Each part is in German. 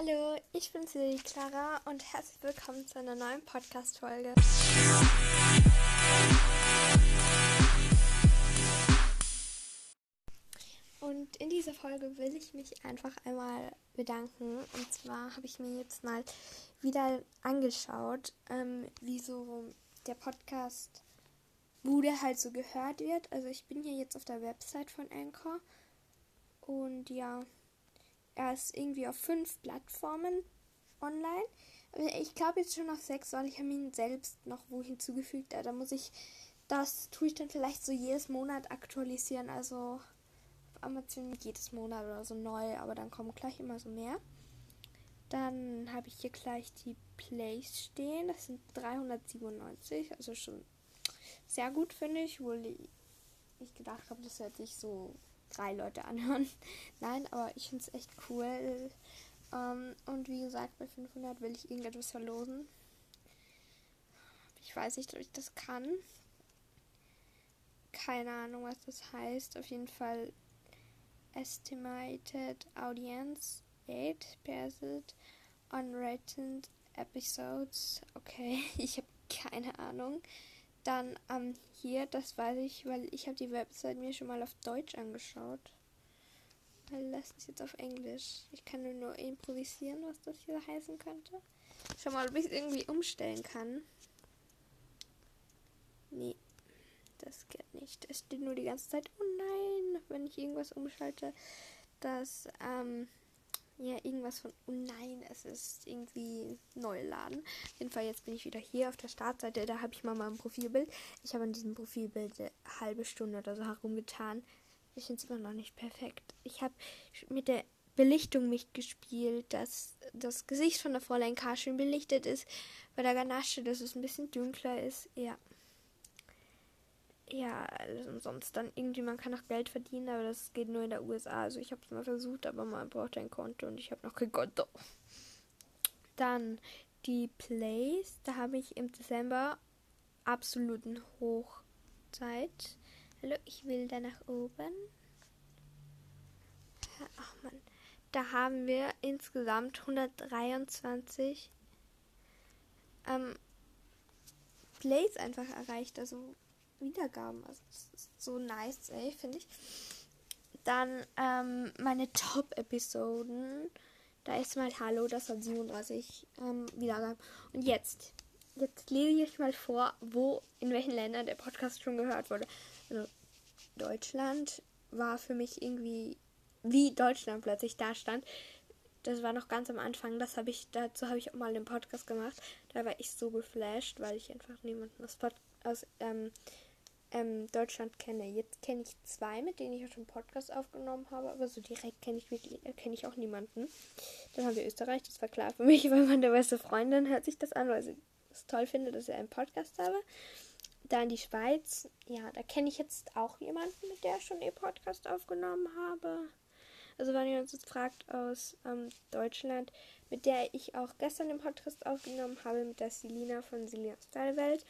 Hallo, ich bin Silvi Clara und herzlich willkommen zu einer neuen Podcast-Folge. Und in dieser Folge will ich mich einfach einmal bedanken. Und zwar habe ich mir jetzt mal wieder angeschaut, ähm, wie der Podcast, der halt so gehört wird. Also ich bin hier jetzt auf der Website von Anchor. Und ja, er ist irgendwie auf fünf Plattformen online. Ich glaube jetzt schon auf sechs, weil ich habe ihn selbst noch wo hinzugefügt. Da muss ich, das tue ich dann vielleicht so jedes Monat aktualisieren. Also auf Amazon jedes Monat oder so neu, aber dann kommen gleich immer so mehr. Dann habe ich hier gleich die Plays stehen. Das sind 397, also schon sehr gut, finde ich. Wohl ich gedacht habe, das hört sich so drei Leute anhören. Nein, aber ich finde es echt cool. Ähm, und wie gesagt, bei 500 will ich irgendetwas verlosen. Ich weiß nicht, ob ich das kann. Keine Ahnung, was das heißt. Auf jeden Fall Estimated Audience 8% Unrated Episodes. Okay, ich habe keine Ahnung. Dann ähm, hier, das weiß ich, weil ich habe die Website mir schon mal auf Deutsch angeschaut. Weil das ist jetzt auf Englisch. Ich kann nur, nur improvisieren, was das hier heißen könnte. Schau mal, ob ich es irgendwie umstellen kann. Nee, das geht nicht. Es steht nur die ganze Zeit, oh nein, wenn ich irgendwas umschalte, dass ähm, ja, irgendwas von, oh nein, es ist irgendwie neu laden. Auf jeden Fall, jetzt bin ich wieder hier auf der Startseite. Da habe ich mal mein Profilbild. Ich habe an diesem Profilbild eine halbe Stunde oder so herumgetan. Ich finde es immer noch nicht perfekt. Ich habe mit der Belichtung mitgespielt, dass das Gesicht von der Fräulein K. schön belichtet ist. Bei der Ganasche, dass es ein bisschen dunkler ist. Ja ja, also sonst dann irgendwie, man kann auch Geld verdienen, aber das geht nur in der USA. Also ich habe es mal versucht, aber man braucht ein Konto und ich habe noch kein Konto. Dann die Plays, da habe ich im Dezember absoluten Hochzeit. Hallo, ich will da nach oben. Ach man, da haben wir insgesamt 123 ähm, Plays einfach erreicht. Also Wiedergaben. Also das ist so nice, ey, finde ich. Dann ähm, meine Top-Episoden. Da ist mal Hallo, das hat 37 ähm, Wiedergaben. Und jetzt, jetzt lese ich mal vor, wo, in welchen Ländern der Podcast schon gehört wurde. Also Deutschland war für mich irgendwie, wie Deutschland plötzlich da stand. Das war noch ganz am Anfang. Das habe ich, dazu habe ich auch mal einen Podcast gemacht. Da war ich so geflasht, weil ich einfach niemanden aus, Pod, aus ähm, ähm, Deutschland kenne. Jetzt kenne ich zwei, mit denen ich auch schon Podcast aufgenommen habe, aber so direkt kenne ich wirklich, äh, ich auch niemanden. Dann haben wir Österreich, das war klar für mich, weil meine beste Freundin hört sich das an, weil sie es toll findet, dass ich einen Podcast habe. Dann die Schweiz, ja, da kenne ich jetzt auch jemanden, mit der ich schon den Podcast aufgenommen habe. Also wenn ihr uns jetzt fragt aus ähm, Deutschland, mit der ich auch gestern den Podcast aufgenommen habe, mit der Selina von Selina Style Welt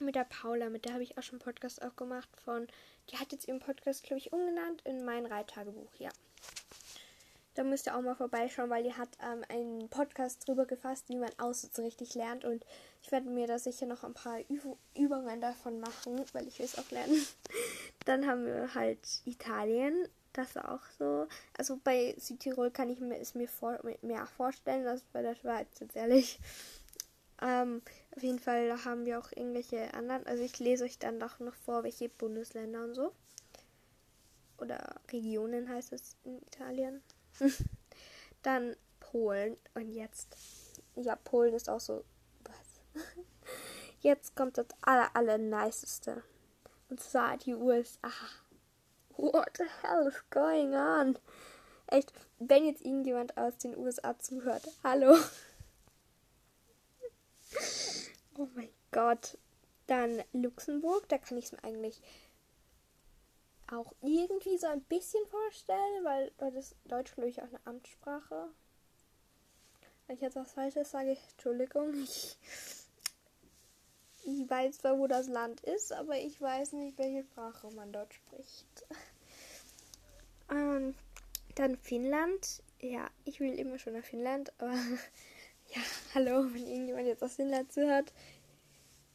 mit der Paula, mit der habe ich auch schon einen Podcast auch gemacht von, die hat jetzt ihren Podcast, glaube ich, umgenannt in mein Reittagebuch, ja. Da müsst ihr auch mal vorbeischauen, weil die hat ähm, einen Podcast drüber gefasst, wie man Aussitz richtig lernt. Und ich werde mir da sicher noch ein paar Üb Übungen davon machen, weil ich will es auch lernen. Dann haben wir halt Italien. Das ist auch so. Also bei Südtirol kann ich mir es mir vor, mehr vorstellen als bei der Schweiz, jetzt ehrlich. Ähm, auf jeden Fall haben wir auch irgendwelche anderen. Also ich lese euch dann doch noch vor, welche Bundesländer und so. Oder Regionen heißt es in Italien. dann Polen. Und jetzt. Ja, Polen ist auch so. Was? Jetzt kommt das aller, aller niceste. Und zwar die USA. What the hell is going on? Echt, wenn jetzt irgendjemand aus den USA zuhört. Hallo. Oh mein Gott. Dann Luxemburg, da kann ich es mir eigentlich auch irgendwie so ein bisschen vorstellen, weil ist Deutsch, glaube ich, auch eine Amtssprache. Wenn ich jetzt was Falsches sage, Entschuldigung. Ich, ich weiß zwar, wo das Land ist, aber ich weiß nicht, welche Sprache man dort spricht. Ähm, dann Finnland. ja, ich will immer schon nach Finnland, aber ja, hallo, wenn irgendjemand jetzt aus Finnland zuhört.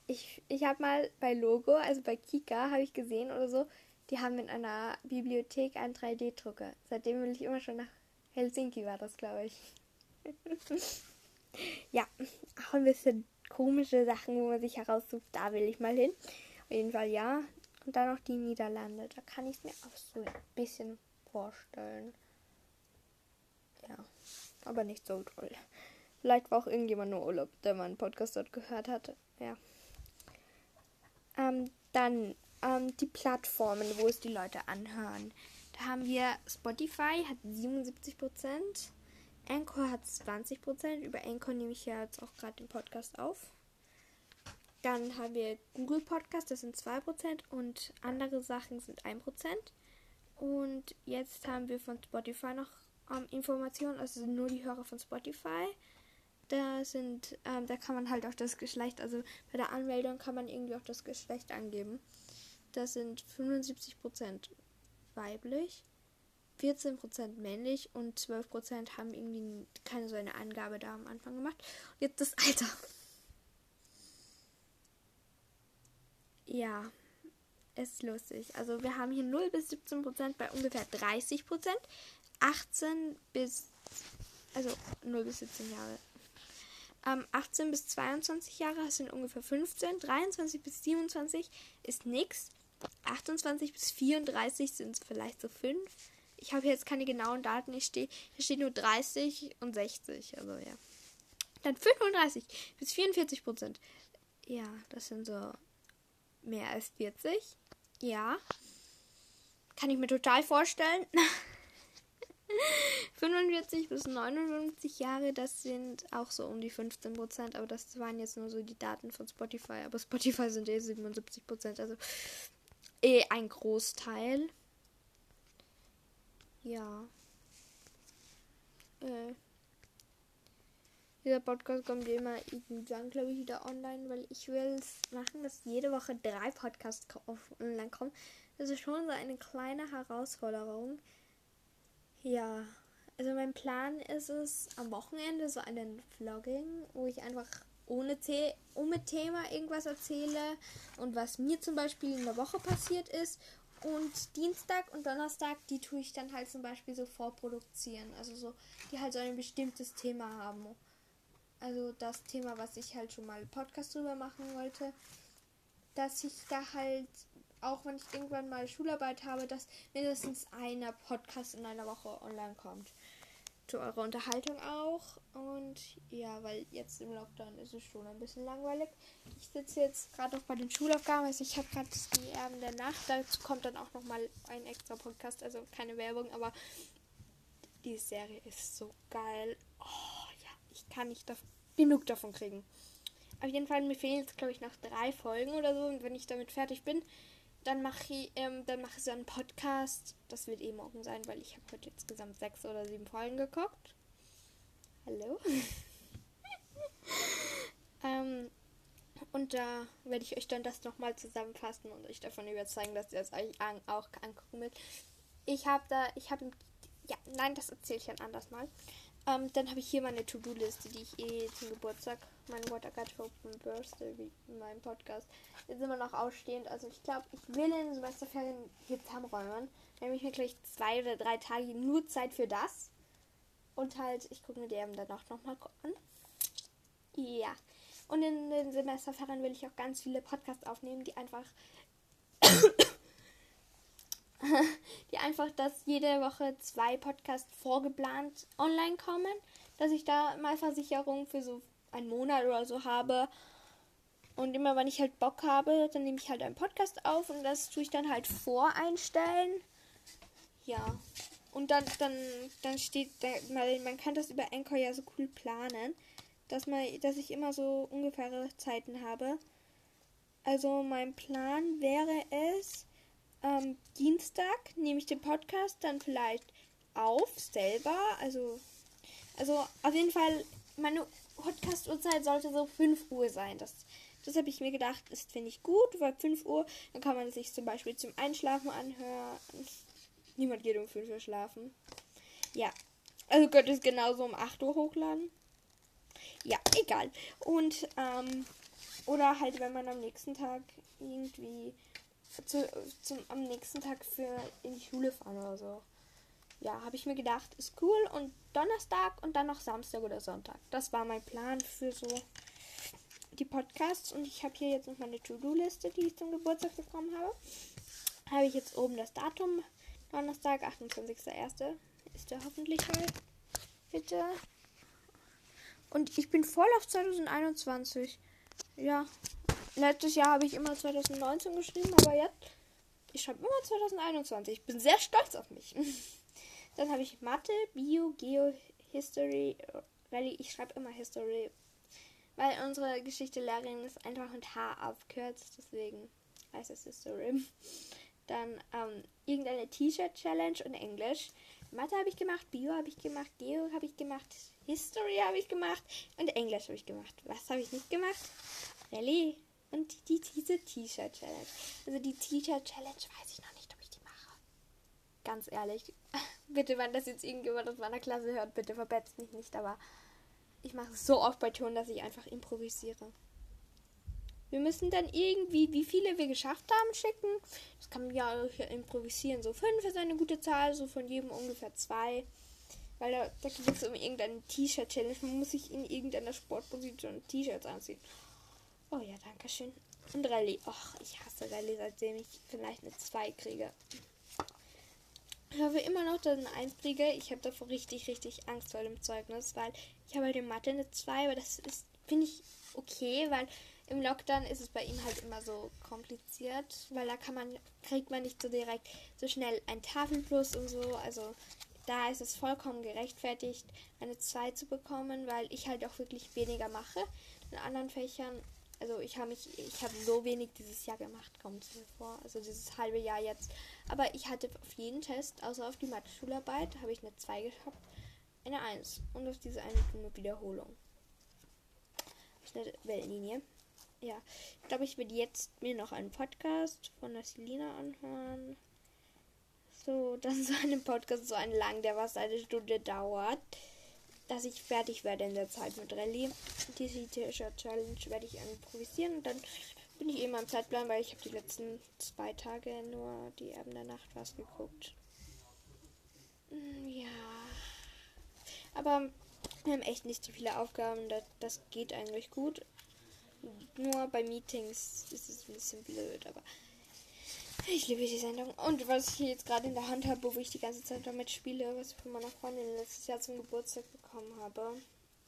Ich, ich habe mal bei Logo, also bei Kika, habe ich gesehen oder so, die haben in einer Bibliothek einen 3D-Drucker. Seitdem will ich immer schon nach Helsinki, war das, glaube ich. ja, auch ein bisschen komische Sachen, wo man sich heraussucht, da will ich mal hin. Auf jeden Fall ja. Und dann noch die Niederlande. Da kann ich es mir auch so ein bisschen vorstellen. Ja, aber nicht so toll. Vielleicht war auch irgendjemand nur Urlaub, der meinen Podcast dort gehört hatte. Ja. Ähm, dann ähm, die Plattformen, wo es die Leute anhören. Da haben wir Spotify hat 77% Anchor hat 20% Über Anchor nehme ich ja jetzt auch gerade den Podcast auf. Dann haben wir Google Podcast, das sind 2% und andere Sachen sind 1%. Und jetzt haben wir von Spotify noch ähm, Informationen, also sind nur die Hörer von Spotify. Da sind, ähm, da kann man halt auch das Geschlecht, also bei der Anmeldung kann man irgendwie auch das Geschlecht angeben. Das sind 75% weiblich, 14% männlich und 12% haben irgendwie keine so eine Angabe da am Anfang gemacht. Und jetzt das Alter. Ja, ist lustig. Also wir haben hier 0 bis 17% bei ungefähr 30%. 18 bis, also 0 bis 17 Jahre. Ähm, 18 bis 22 Jahre sind ungefähr 15. 23 bis 27 ist nichts. 28 bis 34 sind vielleicht so 5. Ich habe jetzt keine genauen Daten. Ich stehe, hier steht nur 30 und 60. Also ja. Dann 35 bis 44 Prozent. Ja, das sind so mehr als 40. Ja. Kann ich mir total vorstellen. 45 bis 59 Jahre, das sind auch so um die 15 Prozent, aber das waren jetzt nur so die Daten von Spotify. Aber Spotify sind eh 77 Prozent, also eh ein Großteil. Ja. Äh. Dieser Podcast kommt immer irgendwann, glaube ich, wieder online, weil ich will es machen, dass jede Woche drei Podcasts online kommen. Das ist schon so eine kleine Herausforderung. Ja, also mein Plan ist es, am Wochenende so einen Vlogging, wo ich einfach ohne, The ohne Thema irgendwas erzähle und was mir zum Beispiel in der Woche passiert ist. Und Dienstag und Donnerstag, die tue ich dann halt zum Beispiel so vorproduzieren. Also so, die halt so ein bestimmtes Thema haben. Also das Thema, was ich halt schon mal Podcast drüber machen wollte. Dass ich da halt auch wenn ich irgendwann mal Schularbeit habe, dass mindestens einer Podcast in einer Woche online kommt. Zu eurer Unterhaltung auch. Und ja, weil jetzt im Lockdown ist es schon ein bisschen langweilig. Ich sitze jetzt gerade auch bei den Schulaufgaben. Also ich habe gerade die Erben der Nacht. Dazu kommt dann auch nochmal ein extra Podcast. Also keine Werbung, aber die Serie ist so geil. Oh ja, ich kann nicht genug davon kriegen. Auf jeden Fall, mir fehlen jetzt, glaube ich, noch drei Folgen oder so. Und wenn ich damit fertig bin, dann mache ich, ähm, dann mache ich so einen Podcast. Das wird eh morgen sein, weil ich habe heute insgesamt sechs oder sieben Folgen geguckt. Hallo. ähm, und da werde ich euch dann das nochmal zusammenfassen und euch davon überzeugen, dass ihr es euch an, auch angucken wird. Ich habe da, ich habe, ja, nein, das erzähle ich dann anders mal. Ähm, dann habe ich hier meine To-Do-Liste, die ich eh zum Geburtstag, mein What I Got for Birthday, wie in meinem Podcast, ist immer noch ausstehend. Also ich glaube, ich will in den Semesterferien hier zusammenräumen. Dann nehme ich mir gleich zwei oder drei Tage nur Zeit für das. Und halt, ich gucke mir die eben danach nochmal an. Ja. Und in den Semesterferien will ich auch ganz viele Podcasts aufnehmen, die einfach die einfach, dass jede Woche zwei Podcasts vorgeplant online kommen, dass ich da mal Versicherung für so einen Monat oder so habe. Und immer wenn ich halt Bock habe, dann nehme ich halt einen Podcast auf und das tue ich dann halt voreinstellen. Ja. Und dann, dann, dann steht, man, man kann das über Anchor ja so cool planen, dass man, dass ich immer so ungefähre Zeiten habe. Also mein Plan wäre es, ähm, Dienstag nehme ich den Podcast dann vielleicht auf selber. Also, also auf jeden Fall, meine Podcast-Uhrzeit sollte so 5 Uhr sein. Das, das habe ich mir gedacht, ist finde ich gut, weil 5 Uhr, dann kann man sich zum Beispiel zum Einschlafen anhören. Niemand geht um 5 Uhr schlafen. Ja. Also könnte es genauso um 8 Uhr hochladen. Ja, egal. Und, ähm, oder halt, wenn man am nächsten Tag irgendwie zu, zum, am nächsten Tag für in die Schule fahren oder so. Ja, habe ich mir gedacht, ist cool. Und Donnerstag und dann noch Samstag oder Sonntag. Das war mein Plan für so die Podcasts. Und ich habe hier jetzt noch meine To-Do-Liste, die ich zum Geburtstag bekommen habe. Habe ich jetzt oben das Datum. Donnerstag, 28.01. ist der hoffentlich halt. Bitte. Und ich bin voll auf 2021. Ja. Letztes Jahr habe ich immer 2019 geschrieben, aber jetzt. Ich schreibe immer 2021. Ich bin sehr stolz auf mich. Dann habe ich Mathe, Bio, Geo, History, Rallye. Ich schreibe immer History. Weil unsere Geschichte-Lehrerin ist einfach mit H abkürzt. Deswegen heißt es History. Dann ähm, irgendeine T-Shirt-Challenge und Englisch. Mathe habe ich gemacht, Bio habe ich gemacht, Geo habe ich gemacht, History habe ich gemacht und Englisch habe ich gemacht. Was habe ich nicht gemacht? Rallye und die, diese T-Shirt-Challenge. Also die T-Shirt-Challenge weiß ich noch nicht, ob ich die mache. Ganz ehrlich. bitte, wenn das jetzt irgendjemand aus meiner Klasse hört, bitte verbetzt mich nicht, aber ich mache es so oft bei Ton, dass ich einfach improvisiere. Wir müssen dann irgendwie, wie viele wir geschafft haben, schicken. Das kann man ja improvisieren. So fünf ist eine gute Zahl, so von jedem ungefähr zwei. Weil da, da geht es um irgendeine T-Shirt-Challenge. Man muss sich in irgendeiner Sportposition T-Shirts anziehen. Oh ja, danke schön. Und Rallye. Och, ich hasse Rallye, seitdem ich vielleicht eine 2 kriege. Ich hoffe immer noch, dass eine 1 kriege. Ich habe davor richtig, richtig Angst vor dem Zeugnis, weil ich habe halt in Mathe eine 2, aber das ist, finde ich, okay, weil im Lockdown ist es bei ihm halt immer so kompliziert, weil da kann man, kriegt man nicht so direkt so schnell ein Tafelplus und so. Also da ist es vollkommen gerechtfertigt, eine 2 zu bekommen, weil ich halt auch wirklich weniger mache. In anderen Fächern, also ich habe mich, ich habe so wenig dieses Jahr gemacht, kommt mir vor. Also dieses halbe Jahr jetzt. Aber ich hatte auf jeden Test, außer auf die Mathe-Schularbeit, habe ich eine 2 gehabt, eine 1. Und auf diese eine dumme Wiederholung. Eine Wellenlinie ja, ich glaube, ich werde jetzt mir noch einen Podcast von der Selina anhören. So, das ist ein Podcast, so ein lang, der was eine Stunde dauert. Dass ich fertig werde in der Zeit mit Rallye. Diese T-Shirt Challenge werde ich improvisieren und dann bin ich eben am Zeitplan, weil ich habe die letzten zwei Tage nur die Erben der Nacht was geguckt. Hm, ja. Aber wir haben echt nicht so viele Aufgaben. Das, das geht eigentlich gut. Nur bei Meetings ist es ein bisschen blöd, aber ich liebe die Sendung. Und was ich hier jetzt gerade in der Hand habe, wo ich die ganze Zeit damit spiele, was ich von meiner Freundin letztes Jahr zum Geburtstag bekommen habe.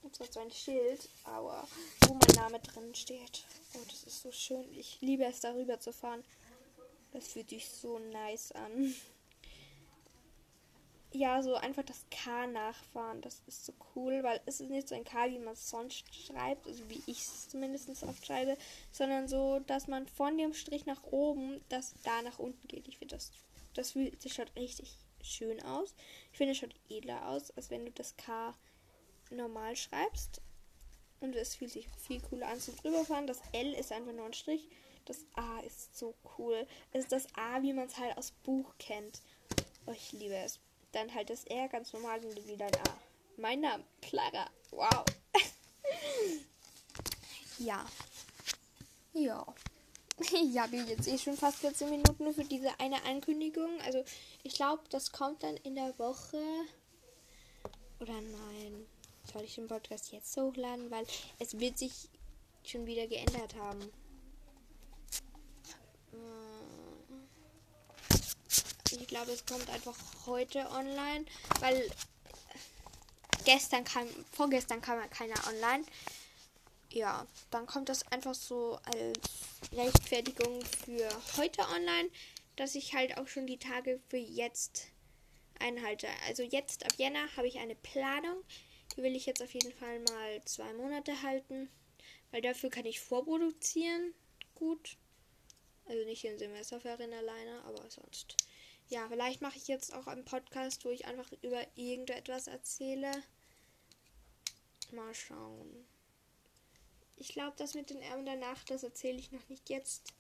Und zwar so ein Schild, aber wo mein Name drin steht. Oh, das ist so schön. Ich liebe es, darüber zu fahren. Das fühlt sich so nice an ja, so einfach das K nachfahren. Das ist so cool, weil es ist nicht so ein K, wie man es sonst schreibt, also wie ich es zumindest oft schreibe, sondern so, dass man von dem Strich nach oben, das da nach unten geht. Ich finde das, das, das schaut richtig schön aus. Ich finde, es schaut edler aus, als wenn du das K normal schreibst. Und es fühlt sich viel cooler an zum drüberfahren. Das L ist einfach nur ein Strich. Das A ist so cool. Es ist das A, wie man es halt aus Buch kennt. Oh, ich liebe es. Dann halt das R ganz normal und wieder ein A. Mein Name, Clara. Wow. ja. Ja. Ich habe jetzt eh schon fast 14 Minuten für diese eine Ankündigung. Also ich glaube, das kommt dann in der Woche. Oder nein. Soll ich den Podcast jetzt hochladen? Weil es wird sich schon wieder geändert haben. Ich glaube, es kommt einfach heute online, weil gestern kam, vorgestern kam ja keiner online. Ja, dann kommt das einfach so als Rechtfertigung für heute online, dass ich halt auch schon die Tage für jetzt einhalte. Also jetzt ab Jänner habe ich eine Planung. Die will ich jetzt auf jeden Fall mal zwei Monate halten, weil dafür kann ich vorproduzieren. Gut. Also nicht in Semesterferien alleine, aber sonst ja, vielleicht mache ich jetzt auch einen Podcast, wo ich einfach über irgendetwas erzähle. Mal schauen. Ich glaube, das mit den Erben der Nacht, das erzähle ich noch nicht jetzt.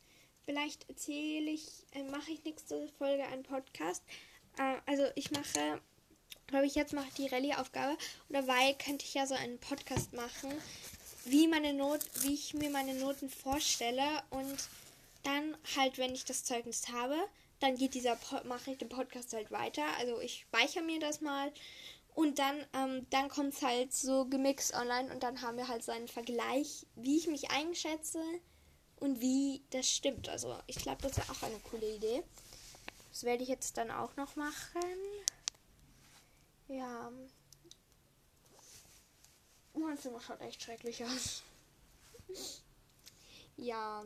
Vielleicht erzähle ich, äh, mache ich nächste Folge einen Podcast. Äh, also ich mache glaube ich, jetzt mache die Rallye-Aufgabe. Und dabei könnte ich ja so einen Podcast machen, wie meine Not, wie ich mir meine Noten vorstelle. Und dann halt, wenn ich das Zeugnis habe, dann geht dieser mache ich den Podcast halt weiter. Also ich speichere mir das mal. Und dann, ähm, dann kommt es halt so gemixt online und dann haben wir halt so einen Vergleich, wie ich mich einschätze und wie das stimmt. Also ich glaube, das wäre auch eine coole Idee. Das werde ich jetzt dann auch noch machen. Ja. Mein Zimmer schaut echt schrecklich aus. ja.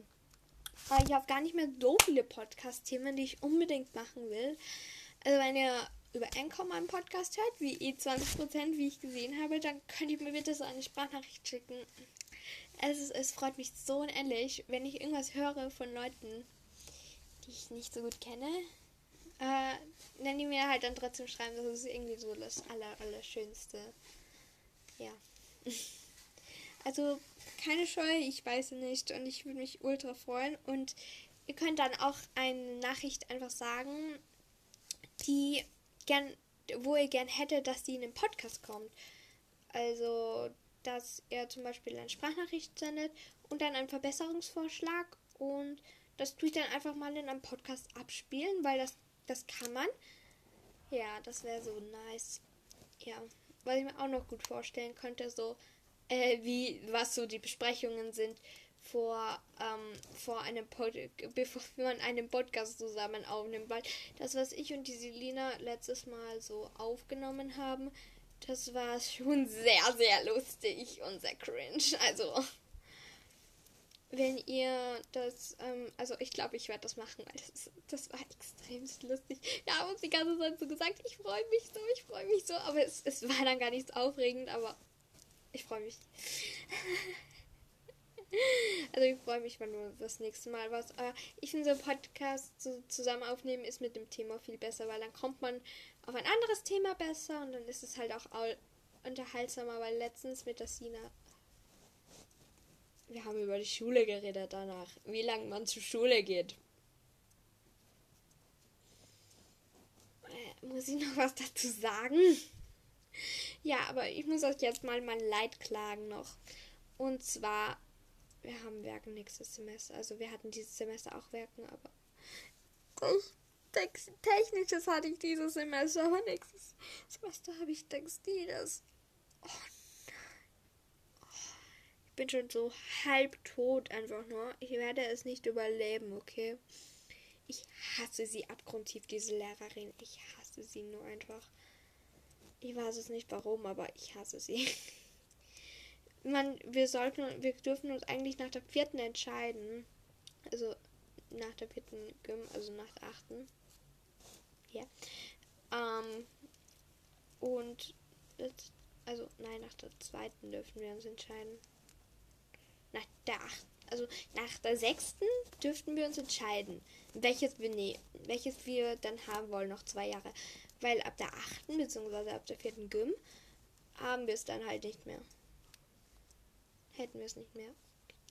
Aber ich habe gar nicht mehr so viele Podcast-Themen, die ich unbedingt machen will. Also wenn ihr über Anchor meinen Podcast hört, wie E20%, wie ich gesehen habe, dann könnt ihr mir bitte so eine Sprachnachricht schicken. Es, ist, es freut mich so unendlich, wenn ich irgendwas höre von Leuten, die ich nicht so gut kenne. Äh, dann die mir halt dann trotzdem schreiben, das ist irgendwie so das aller, Allerschönste. Ja. Also keine Scheu, ich weiß nicht und ich würde mich ultra freuen. Und ihr könnt dann auch eine Nachricht einfach sagen, die gern, wo ihr gern hättet, dass die in den Podcast kommt. Also, dass er zum Beispiel eine Sprachnachricht sendet und dann einen Verbesserungsvorschlag und das tue ich dann einfach mal in einem Podcast abspielen, weil das, das kann man. Ja, das wäre so nice. Ja, was ich mir auch noch gut vorstellen könnte, so äh, wie was so die Besprechungen sind vor, ähm, vor einem Pod bevor man einen Podcast zusammen aufnimmt. Weil das, was ich und die Selina letztes Mal so aufgenommen haben, das war schon sehr, sehr lustig und sehr cringe. Also, wenn ihr das, ähm, also ich glaube, ich werde das machen, weil das, das war extrem lustig. Wir haben uns die ganze Zeit so gesagt, ich freue mich so, ich freue mich so, aber es, es war dann gar nichts aufregend, aber ich freue mich. Also ich freue mich, wenn wir das nächste Mal was. Aber ich finde, so Podcast zusammen aufnehmen ist mit dem Thema viel besser, weil dann kommt man auf ein anderes Thema besser und dann ist es halt auch unterhaltsamer, weil letztens mit der Sina. Wir haben über die Schule geredet danach, wie lange man zur Schule geht. Äh, muss ich noch was dazu sagen? Ja, aber ich muss euch jetzt mal mein Leid klagen noch. Und zwar wir haben Werken nächstes Semester. Also wir hatten dieses Semester auch Werken, aber Technisches hatte ich dieses Semester, aber nächstes Semester habe ich Textiles. Oh oh, ich bin schon so halb tot einfach nur. Ich werde es nicht überleben, okay? Ich hasse sie abgrundtief, diese Lehrerin. Ich hasse sie nur einfach. Ich weiß es nicht warum, aber ich hasse sie. man, wir sollten, wir dürfen uns eigentlich nach der vierten entscheiden. Also nach der vierten Gym, also nach der achten. Ja. Ähm, und also nein, nach der zweiten dürfen wir uns entscheiden. Nach der achten, also nach der sechsten dürften wir uns entscheiden, welches wir nee, welches wir dann haben wollen, noch zwei Jahre. Weil ab der achten, beziehungsweise ab der vierten Gym, haben wir es dann halt nicht mehr hätten wir es nicht mehr.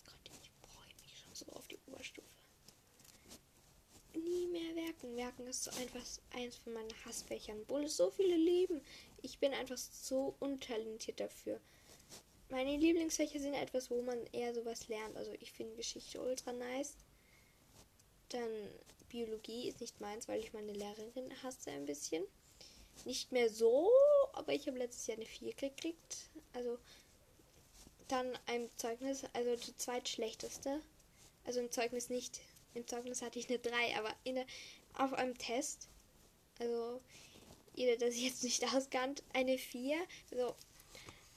Gott, ich freue mich schon so auf die Oberstufe. Nie mehr Werken. Werken ist so einfach eins von meinen Hassfächern. Obwohl es so viele lieben. Ich bin einfach so untalentiert dafür. Meine Lieblingsfächer sind etwas, wo man eher sowas lernt. Also ich finde Geschichte ultra nice. Dann Biologie ist nicht meins, weil ich meine Lehrerin hasse ein bisschen. Nicht mehr so, aber ich habe letztes Jahr eine 4 gekriegt. Also dann ein Zeugnis, also die zweitschlechteste. Also im Zeugnis nicht. Im Zeugnis hatte ich eine 3, aber in der, auf einem Test, also jeder, der sich jetzt nicht auskannt, eine 4. Also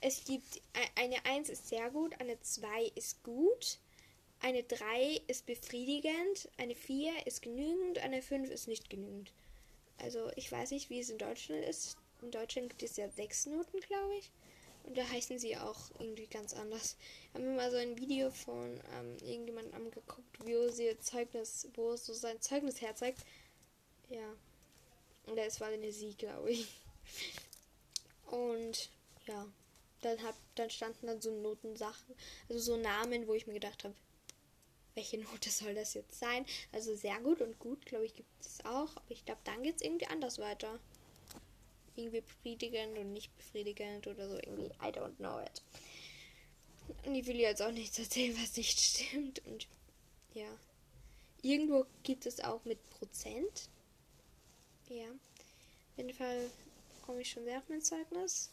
es gibt e, eine 1 ist sehr gut, eine 2 ist gut, eine 3 ist befriedigend, eine 4 ist genügend, eine 5 ist nicht genügend. Also ich weiß nicht, wie es in Deutschland ist. In Deutschland gibt es ja 6 Noten, glaube ich. Und da heißen sie auch irgendwie ganz anders. Haben wir mal so ein Video von ähm, irgendjemandem angeguckt, wo sie ihr Zeugnis, wo so sein Zeugnis herzeigt. Ja. Und das war eine Sie, glaube ich. Und ja, dann hab, dann standen dann so Notensachen, also so Namen, wo ich mir gedacht habe, welche Note soll das jetzt sein? Also sehr gut und gut, glaube ich, gibt es auch. Aber ich glaube, dann geht es irgendwie anders weiter. irgendwie befriedigend und nicht befriedigend oder so irgendwie. I don't know it. Und ich will jetzt auch nichts erzählen, was nicht stimmt. Und ja. Irgendwo gibt es auch mit Prozent. Ja. Auf jeden Fall komme ich schon sehr auf mein Zeugnis.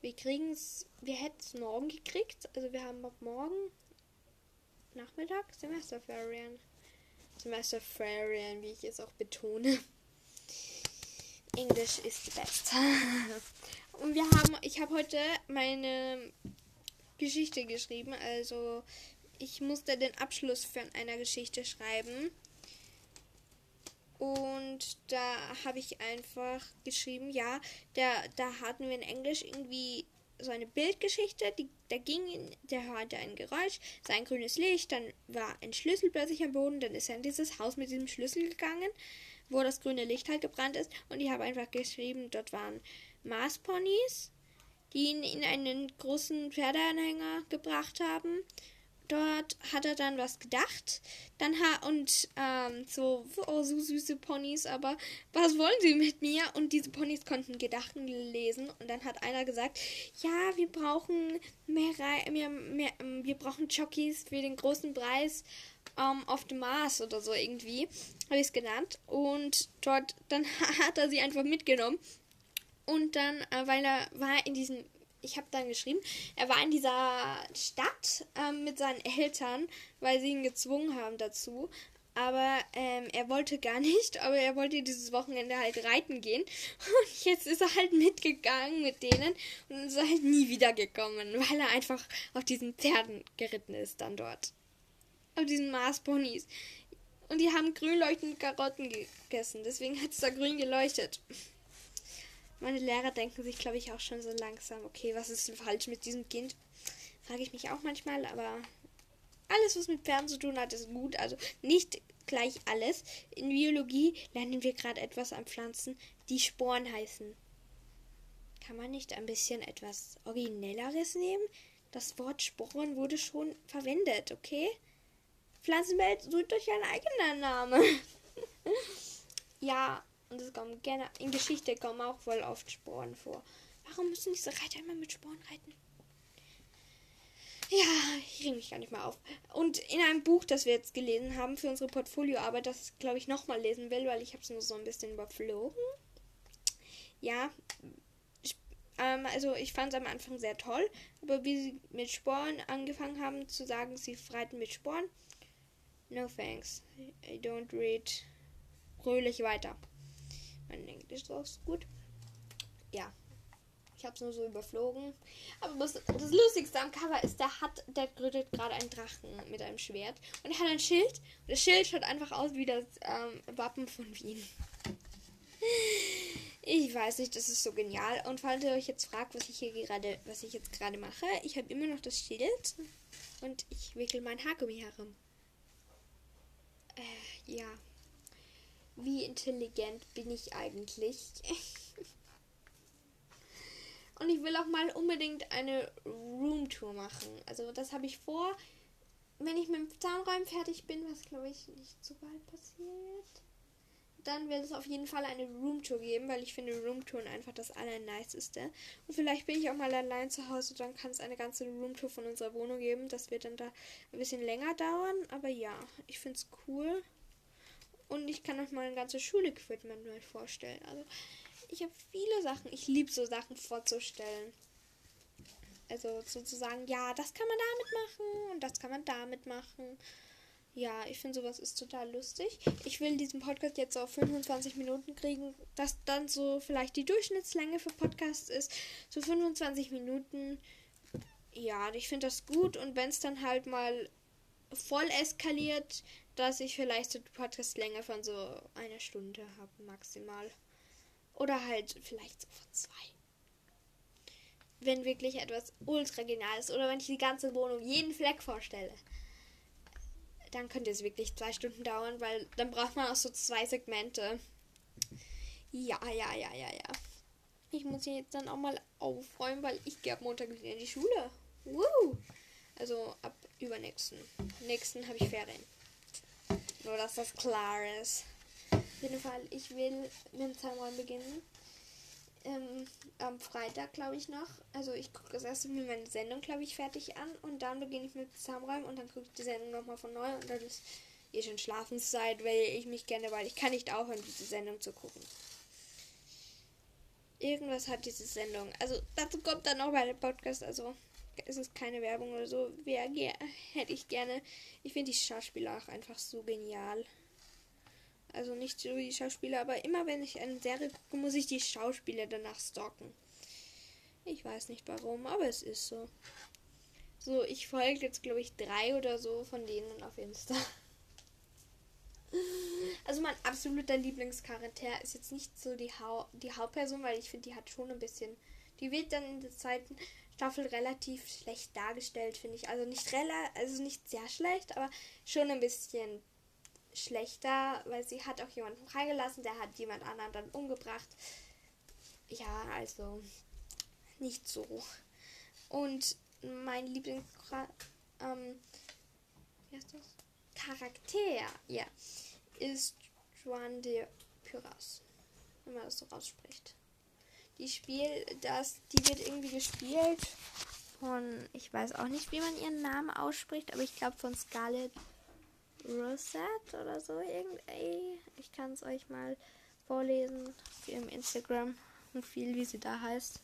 Wir kriegen es, wir hätten es morgen gekriegt. Also wir haben ab morgen Nachmittag Semesterferien. Semesterferien, wie ich es auch betone. Englisch ist best. Und wir haben, ich habe heute meine Geschichte geschrieben. Also ich musste den Abschluss von einer Geschichte schreiben. Und da habe ich einfach geschrieben, ja, der, da hatten wir in Englisch irgendwie so eine Bildgeschichte, die, da ging, der hörte ein Geräusch, sein grünes Licht, dann war ein Schlüssel plötzlich am Boden, dann ist er in dieses Haus mit diesem Schlüssel gegangen, wo das grüne Licht halt gebrannt ist. Und ich habe einfach geschrieben, dort waren Marsponys, die ihn in einen großen Pferdeanhänger gebracht haben dort hat er dann was gedacht. Dann ha und ähm, so, oh, so süße Ponys, aber was wollen sie mit mir? Und diese Ponys konnten Gedanken lesen. Und dann hat einer gesagt, ja, wir brauchen mehr, mehr, mehr ähm, wir brauchen Jockeys für den großen Preis ähm, auf dem Mars oder so irgendwie. Habe ich es genannt. Und dort, dann hat er sie einfach mitgenommen. Und dann, äh, weil er war in diesem ich habe dann geschrieben, er war in dieser Stadt ähm, mit seinen Eltern, weil sie ihn gezwungen haben dazu. Aber ähm, er wollte gar nicht, aber er wollte dieses Wochenende halt reiten gehen. Und jetzt ist er halt mitgegangen mit denen und ist halt nie wiedergekommen, weil er einfach auf diesen Pferden geritten ist dann dort. Auf diesen Mars-Ponys. Und die haben grün leuchtende Karotten gegessen, deswegen hat es da grün geleuchtet. Meine Lehrer denken sich, glaube ich, auch schon so langsam, okay, was ist denn falsch mit diesem Kind? Frage ich mich auch manchmal, aber alles, was mit Pferden zu tun hat, ist gut. Also nicht gleich alles. In Biologie lernen wir gerade etwas an Pflanzen, die Sporen heißen. Kann man nicht ein bisschen etwas Originelleres nehmen? Das Wort Sporen wurde schon verwendet, okay? Pflanzenwelt, sucht euch ein eigener Name. ja, und es kommen gerne, in Geschichte kommen auch voll oft Sporen vor. Warum müssen diese Reiter immer mit Sporen reiten? Ja, ich reg mich gar nicht mal auf. Und in einem Buch, das wir jetzt gelesen haben für unsere Portfolioarbeit, das glaube ich nochmal lesen will, weil ich habe es nur so ein bisschen überflogen. Ja, ich, ähm, also ich fand es am Anfang sehr toll, aber wie sie mit Sporen angefangen haben zu sagen, sie reiten mit Sporen, no thanks. I don't read fröhlich weiter. Mein Englisch ist auch gut. Ja. Ich habe es nur so überflogen. Aber das, das, Lustigste am Cover ist, der hat, der gründet gerade einen Drachen mit einem Schwert. Und er hat ein Schild. Und das Schild schaut einfach aus wie das ähm, Wappen von Wien. Ich weiß nicht, das ist so genial. Und falls ihr euch jetzt fragt, was ich hier gerade, was ich jetzt gerade mache, ich habe immer noch das Schild und ich wickel mein Haargummi herum. Äh, ja wie intelligent bin ich eigentlich? Und ich will auch mal unbedingt eine Roomtour machen. Also das habe ich vor, wenn ich mit dem Zahnräumen fertig bin, was glaube ich nicht so bald passiert. Dann wird es auf jeden Fall eine Roomtour geben, weil ich finde Roomtouren einfach das allerniceste. Und vielleicht bin ich auch mal allein zu Hause, dann kann es eine ganze Roomtour von unserer Wohnung geben. Das wird dann da ein bisschen länger dauern, aber ja, ich finde es cool. Und ich kann euch mal ein ganzes Schule-Equipment mal vorstellen. Also, ich habe viele Sachen. Ich liebe so Sachen vorzustellen. Also sozusagen, ja, das kann man damit machen und das kann man damit machen. Ja, ich finde sowas ist total lustig. Ich will diesen Podcast jetzt auf 25 Minuten kriegen, dass dann so vielleicht die Durchschnittslänge für Podcasts ist. So 25 Minuten. Ja, ich finde das gut und wenn es dann halt mal voll eskaliert, dass ich vielleicht so Podcast-Länge von so einer Stunde habe, maximal. Oder halt vielleicht so von zwei. Wenn wirklich etwas ultra genial ist oder wenn ich die ganze Wohnung, jeden Fleck vorstelle, dann könnte es wirklich zwei Stunden dauern, weil dann braucht man auch so zwei Segmente. Ja, ja, ja, ja, ja. Ich muss hier jetzt dann auch mal aufräumen, weil ich gehe ab Montag wieder in die Schule. Woo! Also ab übernächsten. Nächsten habe ich Ferien. Nur, dass das klar ist. Auf jeden Fall, ich will mit dem Zahnräumen beginnen. ähm, am Freitag, glaube ich, noch. Also ich gucke das erste Mal meine Sendung, glaube ich, fertig an und dann beginne ich mit Zusammenräumen und dann gucke ich die Sendung nochmal von neu und dann ist eh schon Schlafenszeit, weil ich mich gerne, weil ich kann nicht aufhören, diese Sendung zu gucken. Irgendwas hat diese Sendung. Also dazu kommt dann auch bei dem Podcast, also es ist keine Werbung oder so. Wer hätte ich gerne. Ich finde die Schauspieler auch einfach so genial. Also nicht so die Schauspieler, aber immer wenn ich eine Serie gucke, muss ich die Schauspieler danach stalken. Ich weiß nicht warum, aber es ist so. So, ich folge jetzt, glaube ich, drei oder so von denen auf Insta. Also mein absoluter Lieblingscharakter ist jetzt nicht so die, Hau die Hauptperson, weil ich finde, die hat schon ein bisschen. Die wird dann in der zweiten Staffel relativ schlecht dargestellt, finde ich. Also nicht rela also nicht sehr schlecht, aber schon ein bisschen schlechter, weil sie hat auch jemanden freigelassen, der hat jemand anderen dann umgebracht. Ja, also nicht so. Und mein Lieblings ähm, ja, ist Juan de Pyras, wenn man das so rausspricht. Die Spiel, das, die wird irgendwie gespielt von, ich weiß auch nicht, wie man ihren Namen ausspricht, aber ich glaube von Scarlett Rosette oder so irgendwie. Ich kann es euch mal vorlesen auf ihrem Instagram-Profil, wie sie da heißt.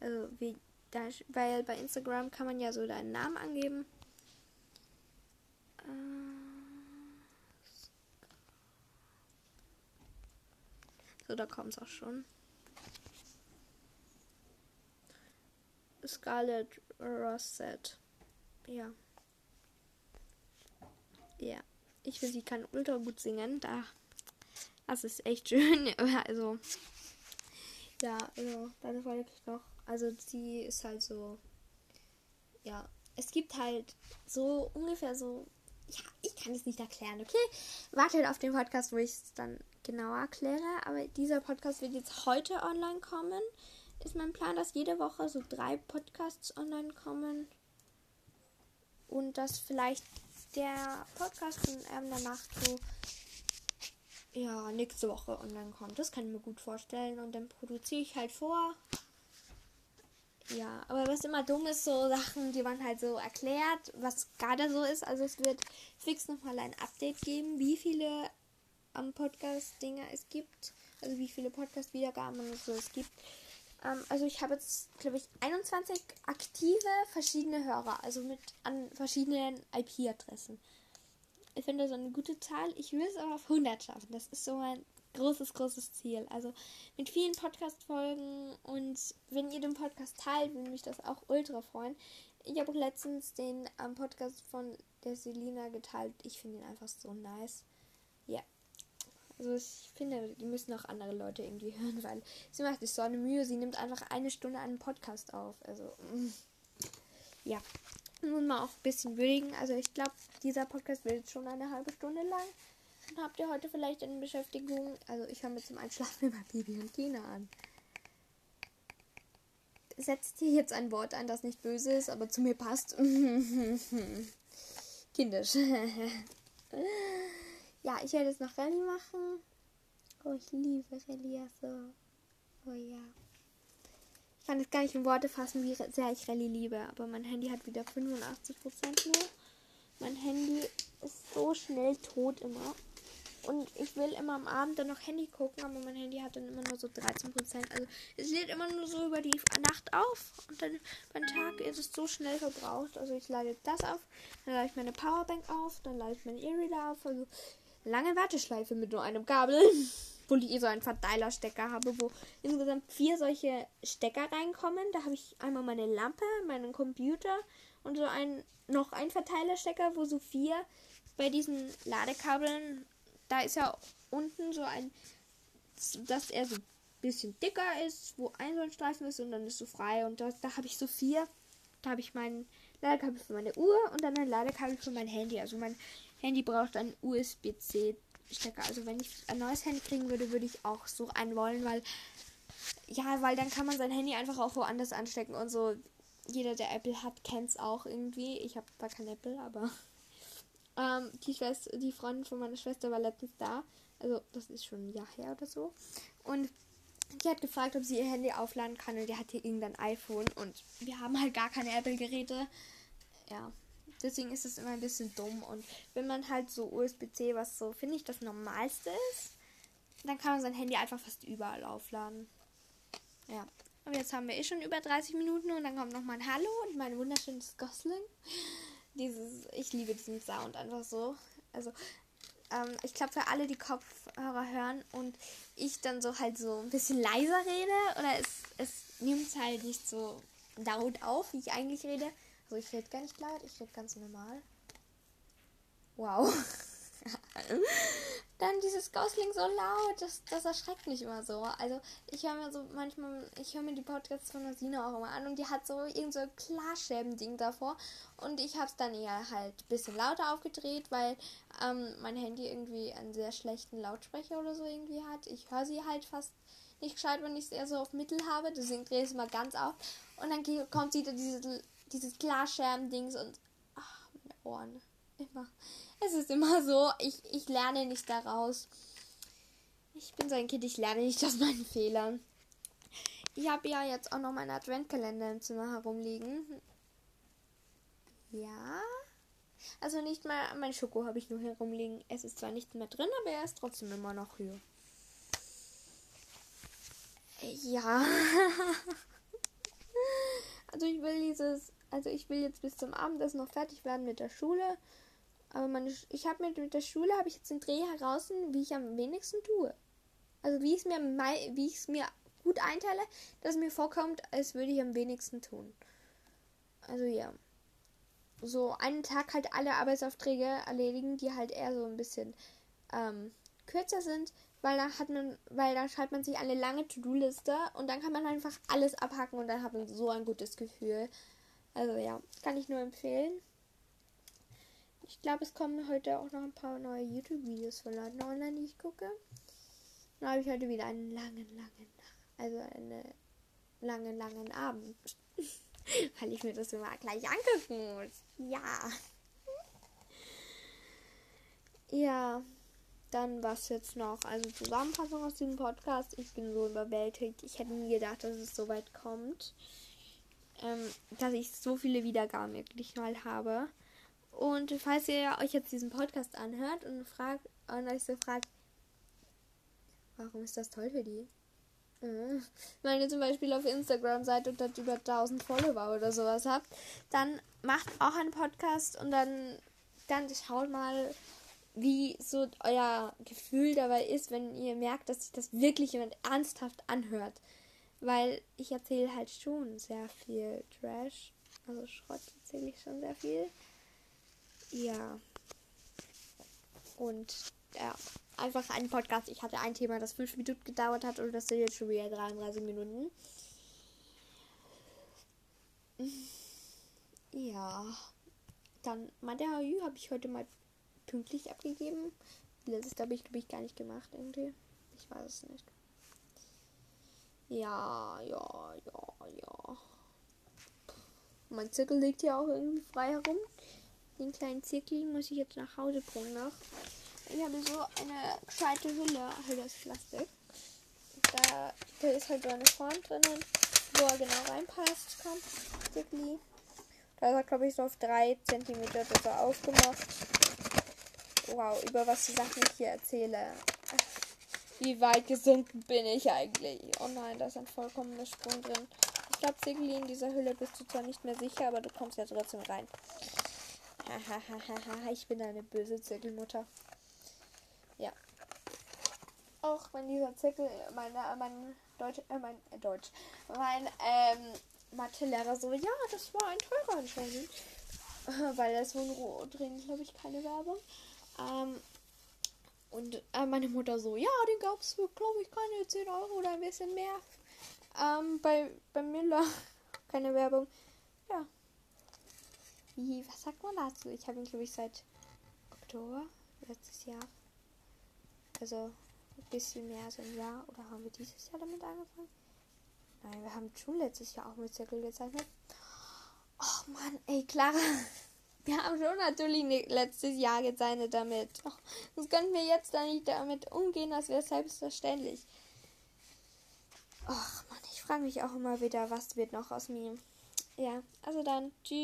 Also wie da, weil bei Instagram kann man ja so deinen Namen angeben. So, da kommt es auch schon. Scarlett Rosset. Ja. Ja. Ich finde, sie kann ultra gut singen. Da. Das ist echt schön. Also. Ja, also, dann folge ich noch. Also, sie ist halt so. Ja. Es gibt halt so ungefähr so. Ja, ich kann es nicht erklären, okay? Wartet auf den Podcast, wo ich es dann genauer erkläre. Aber dieser Podcast wird jetzt heute online kommen. Ist mein Plan, dass jede Woche so drei Podcasts online kommen. Und dass vielleicht der Podcast von Erben Nacht so ja, nächste Woche online kommt. Das kann ich mir gut vorstellen. Und dann produziere ich halt vor. Ja, aber was immer dumm ist, so Sachen, die man halt so erklärt, was gerade so ist. Also es wird fix nochmal ein Update geben, wie viele am Podcast-Dinger es gibt. Also wie viele Podcast-Wiedergaben und so es gibt. Ähm, also ich habe jetzt, glaube ich, 21 aktive verschiedene Hörer. Also mit an verschiedenen IP-Adressen. Ich finde das eine gute Zahl. Ich will es aber auf 100 schaffen. Das ist so mein großes, großes Ziel. Also mit vielen Podcast-Folgen und wenn ihr den Podcast teilt, würde mich das auch ultra freuen. Ich habe auch letztens den ähm, Podcast von der Selina geteilt. Ich finde ihn einfach so nice. Also ich finde, die müssen auch andere Leute irgendwie hören, weil sie macht sich so eine Mühe. Sie nimmt einfach eine Stunde einen Podcast auf. Also mm. ja. Muss man auch ein bisschen würdigen. Also ich glaube, dieser Podcast wird jetzt schon eine halbe Stunde lang. Dann habt ihr heute vielleicht eine Beschäftigung. Also ich höre mir zum Einschlafen immer Bibi und Tina an. Setzt hier jetzt ein Wort ein, das nicht böse ist, aber zu mir passt. Kindisch. Ja, ich werde jetzt noch Rallye machen. Oh, ich liebe Rallye so. Oh ja. Ich kann jetzt gar nicht in Worte fassen, wie sehr ich Rallye liebe. Aber mein Handy hat wieder 85% nur. Mein Handy ist so schnell tot immer. Und ich will immer am Abend dann noch Handy gucken, aber mein Handy hat dann immer nur so 13%. Also es lädt immer nur so über die Nacht auf und dann beim Tag ist es so schnell verbraucht. Also ich lade das auf, dann lade ich meine Powerbank auf, dann lade ich meine E-Reader auf. Also lange Warteschleife mit nur einem Kabel, wo ich so einen Verteilerstecker habe, wo insgesamt vier solche Stecker reinkommen. Da habe ich einmal meine Lampe, meinen Computer und so ein noch ein Verteilerstecker, wo so vier bei diesen Ladekabeln, da ist ja unten so ein, dass er so ein bisschen dicker ist, wo ein so ein Streifen ist und dann ist so frei und da, da habe ich so vier. Da habe ich mein Ladekabel für meine Uhr und dann ein Ladekabel für mein Handy. Also mein Handy braucht einen USB-C-Stecker. Also wenn ich ein neues Handy kriegen würde, würde ich auch so einen wollen, weil ja, weil dann kann man sein Handy einfach auch woanders anstecken und so. Jeder, der Apple hat, kennt es auch irgendwie. Ich habe zwar kein Apple, aber ähm, die, Schwester, die Freundin von meiner Schwester war letztens da. Also das ist schon ein Jahr her oder so. Und die hat gefragt, ob sie ihr Handy aufladen kann und die hat hier irgendein iPhone und wir haben halt gar keine Apple-Geräte. Ja, deswegen ist es immer ein bisschen dumm und wenn man halt so USB-C, was so, finde ich, das Normalste ist, dann kann man sein Handy einfach fast überall aufladen. Ja. Und jetzt haben wir eh schon über 30 Minuten und dann kommt noch mein Hallo und mein wunderschönes Gosling. Dieses, ich liebe diesen Sound einfach so. Also, ähm, ich glaube, für alle, die Kopfhörer hören und ich dann so halt so ein bisschen leiser rede oder es, es nimmt halt nicht so laut auf, wie ich eigentlich rede. Also, ich rede gar nicht laut, ich rede ganz normal. Wow. dann dieses Gosling so laut, das, das erschreckt mich immer so. Also ich höre mir so manchmal, ich höre mir die Podcasts von Nasina auch immer an und die hat so irgend so Klarschäben-Ding davor und ich habe es dann eher halt ein bisschen lauter aufgedreht, weil ähm, mein Handy irgendwie einen sehr schlechten Lautsprecher oder so irgendwie hat. Ich höre sie halt fast nicht gescheit, wenn ich es eher so auf Mittel habe, deswegen drehe ich es mal ganz auf und dann kommt wieder diese, dieses Glasscherben-Dings und ach, meine Ohren. Immer. Es ist immer so, ich, ich lerne nicht daraus. Ich bin so ein Kind, ich lerne nicht aus meinen Fehlern. Ich habe ja jetzt auch noch meinen Adventkalender im Zimmer herumliegen. Ja. Also nicht mal mein Schoko habe ich nur herumliegen. Es ist zwar nicht mehr drin, aber er ist trotzdem immer noch hier. Ja. also ich will dieses, also ich will jetzt bis zum Abendessen noch fertig werden mit der Schule. Aber meine, ich habe mit, mit der Schule habe ich jetzt den Dreh heraus, wie ich am wenigsten tue. Also wie ich es mir mir gut einteile, dass es mir vorkommt, als würde ich am wenigsten tun. Also ja. So einen Tag halt alle Arbeitsaufträge erledigen, die halt eher so ein bisschen ähm, kürzer sind, weil da hat man, weil da schreibt man sich eine lange To-Do-Liste und dann kann man einfach alles abhacken und dann hat man so ein gutes Gefühl. Also ja, kann ich nur empfehlen. Ich glaube, es kommen heute auch noch ein paar neue YouTube-Videos von Leuten online, die ich gucke. Dann habe ich heute wieder einen langen, langen, also einen langen, langen Abend. Weil ich mir das immer gleich angucken muss. Ja. Ja, dann was jetzt noch. Also Zusammenfassung aus diesem Podcast. Ich bin so überwältigt. Ich hätte nie gedacht, dass es so weit kommt. Ähm, dass ich so viele Wiedergaben wirklich mal habe. Und falls ihr euch jetzt diesen Podcast anhört und fragt und euch so fragt, warum ist das toll für die? Äh, wenn ihr zum Beispiel auf Instagram seid und dort über 1000 Follower oder sowas habt, dann macht auch einen Podcast und dann, dann schaut mal, wie so euer Gefühl dabei ist, wenn ihr merkt, dass sich das wirklich jemand ernsthaft anhört. Weil ich erzähle halt schon sehr viel Trash. Also Schrott erzähle ich schon sehr viel. Ja. Und ja, einfach ein Podcast. Ich hatte ein Thema, das fünf Minuten gedauert hat und das sind jetzt schon wieder 33 Minuten. Ja. Dann Madehayü habe ich heute mal pünktlich abgegeben. Letztes habe ich, glaube ich, gar nicht gemacht irgendwie. Ich weiß es nicht. Ja, ja, ja, ja. Mein Zirkel liegt hier auch irgendwie frei herum. Den kleinen Zirkel muss ich jetzt nach Hause bringen noch. Ich habe so eine gescheite Hülle. Hülle ist Plastik. Da, da ist halt so eine Form drinnen, wo er genau reinpasst. Kommt, Zirkli. Da ist er, glaube ich, so auf 3 cm er aufgemacht. Wow, über was die Sachen ich hier erzähle. Wie weit gesunken bin ich eigentlich? Oh nein, da ist ein vollkommener Sprung drin. Ich glaube, Zirkli, in dieser Hülle bist du zwar nicht mehr sicher, aber du kommst ja trotzdem rein. ich bin eine böse Zirkelmutter. Ja. Auch wenn dieser Zirkel, meine, mein Deutsch, äh, mein äh, Deutsch, mein ähm, Mathelehrer so, ja, das war ein teurer anscheinend. Weil das so drin, glaube ich, keine Werbung. Ähm, und äh, meine Mutter so, ja, den gab es für, glaube ich, keine 10 Euro oder ein bisschen mehr. Ähm, bei, bei Miller. keine Werbung. Ja, wie, was sagt man dazu? Ich habe ihn, glaube ich, seit Oktober letztes Jahr. Also ein bisschen mehr als ein Jahr. Oder haben wir dieses Jahr damit angefangen? Nein, wir haben schon letztes Jahr auch mit Zirkel gezeichnet. Oh Mann, ey, Clara. Wir haben schon natürlich ne, letztes Jahr gezeichnet damit. Oh, das können wir jetzt da nicht damit umgehen, das wäre selbstverständlich. Ach man, ich frage mich auch immer wieder, was wird noch aus mir. Ja, also dann, tschüss.